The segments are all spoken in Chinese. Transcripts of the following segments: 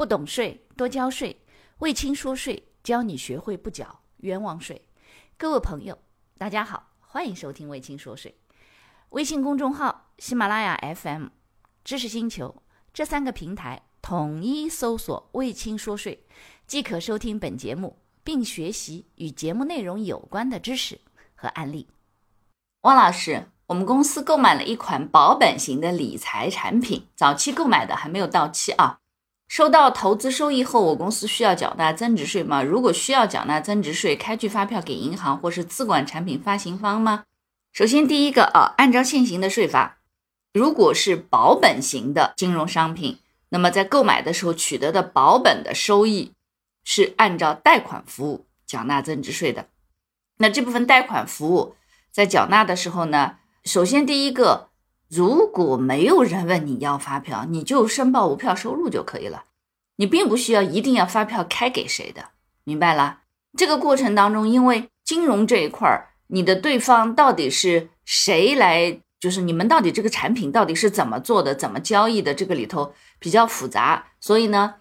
不懂税多交税，魏青说税教你学会不缴冤枉税。各位朋友，大家好，欢迎收听魏青说税。微信公众号、喜马拉雅 FM、知识星球这三个平台统一搜索“魏青说税”，即可收听本节目，并学习与节目内容有关的知识和案例。汪老师，我们公司购买了一款保本型的理财产品，早期购买的还没有到期啊。收到投资收益后，我公司需要缴纳增值税吗？如果需要缴纳增值税，开具发票给银行或是资管产品发行方吗？首先，第一个啊，按照现行的税法，如果是保本型的金融商品，那么在购买的时候取得的保本的收益是按照贷款服务缴纳增值税的。那这部分贷款服务在缴纳的时候呢，首先第一个。如果没有人问你要发票，你就申报无票收入就可以了，你并不需要一定要发票开给谁的，明白了？这个过程当中，因为金融这一块儿，你的对方到底是谁来，就是你们到底这个产品到底是怎么做的，怎么交易的，这个里头比较复杂，所以呢，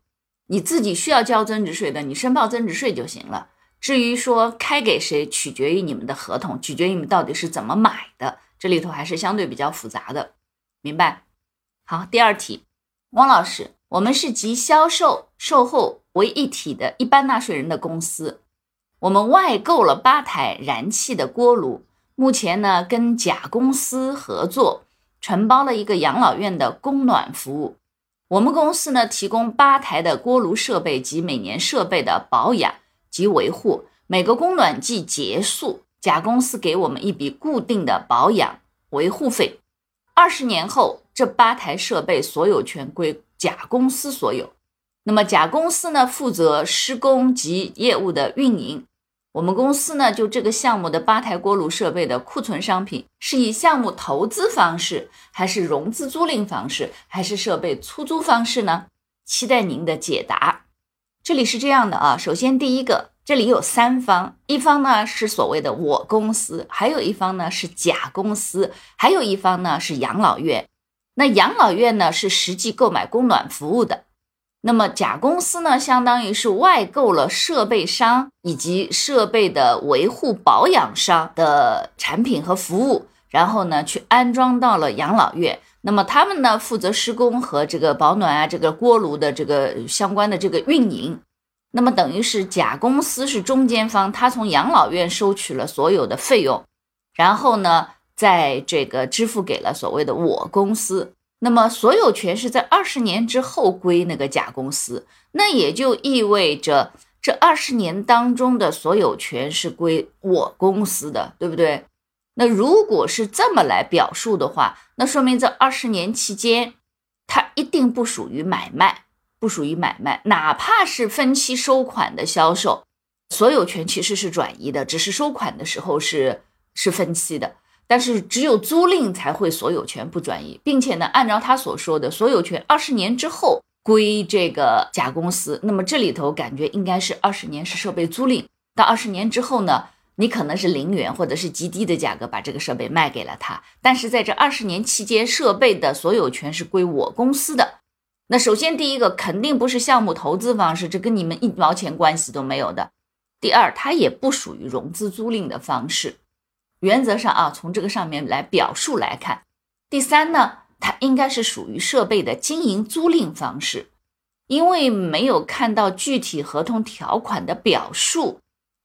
你自己需要交增值税的，你申报增值税就行了。至于说开给谁，取决于你们的合同，取决于你们到底是怎么买的。这里头还是相对比较复杂的，明白？好，第二题，汪老师，我们是集销售、售后为一体的一般纳税人的公司，我们外购了八台燃气的锅炉，目前呢跟甲公司合作承包了一个养老院的供暖服务，我们公司呢提供八台的锅炉设备及每年设备的保养及维护，每个供暖季结束。甲公司给我们一笔固定的保养维护费，二十年后这八台设备所有权归甲公司所有。那么甲公司呢负责施工及业务的运营。我们公司呢就这个项目的八台锅炉设备的库存商品是以项目投资方式，还是融资租赁方式，还是设备出租方式呢？期待您的解答。这里是这样的啊，首先第一个。这里有三方，一方呢是所谓的我公司，还有一方呢是甲公司，还有一方呢是养老院。那养老院呢是实际购买供暖服务的，那么甲公司呢相当于是外购了设备商以及设备的维护保养商的产品和服务，然后呢去安装到了养老院。那么他们呢负责施工和这个保暖啊，这个锅炉的这个相关的这个运营。那么等于是甲公司是中间方，他从养老院收取了所有的费用，然后呢，在这个支付给了所谓的我公司。那么所有权是在二十年之后归那个甲公司，那也就意味着这二十年当中的所有权是归我公司的，对不对？那如果是这么来表述的话，那说明这二十年期间，它一定不属于买卖。不属于买卖，哪怕是分期收款的销售，所有权其实是转移的，只是收款的时候是是分期的。但是只有租赁才会所有权不转移，并且呢，按照他所说的，所有权二十年之后归这个甲公司。那么这里头感觉应该是二十年是设备租赁，到二十年之后呢，你可能是零元或者是极低的价格把这个设备卖给了他。但是在这二十年期间，设备的所有权是归我公司的。那首先，第一个肯定不是项目投资方式，这跟你们一毛钱关系都没有的。第二，它也不属于融资租赁的方式。原则上啊，从这个上面来表述来看。第三呢，它应该是属于设备的经营租赁方式，因为没有看到具体合同条款的表述，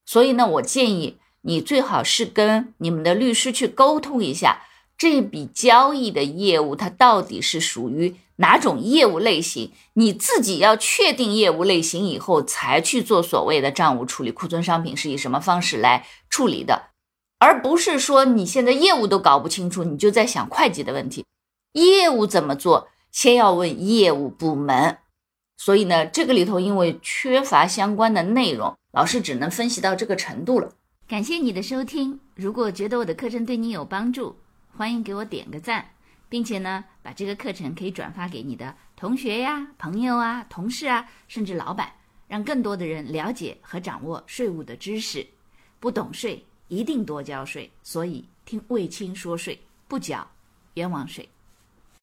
所以呢，我建议你最好是跟你们的律师去沟通一下。这笔交易的业务，它到底是属于哪种业务类型？你自己要确定业务类型以后，才去做所谓的账务处理。库存商品是以什么方式来处理的，而不是说你现在业务都搞不清楚，你就在想会计的问题。业务怎么做，先要问业务部门。所以呢，这个里头因为缺乏相关的内容，老师只能分析到这个程度了。感谢你的收听，如果觉得我的课程对你有帮助。欢迎给我点个赞，并且呢，把这个课程可以转发给你的同学呀、朋友啊、同事啊，甚至老板，让更多的人了解和掌握税务的知识。不懂税一定多交税，所以听卫青说税，不缴冤枉税。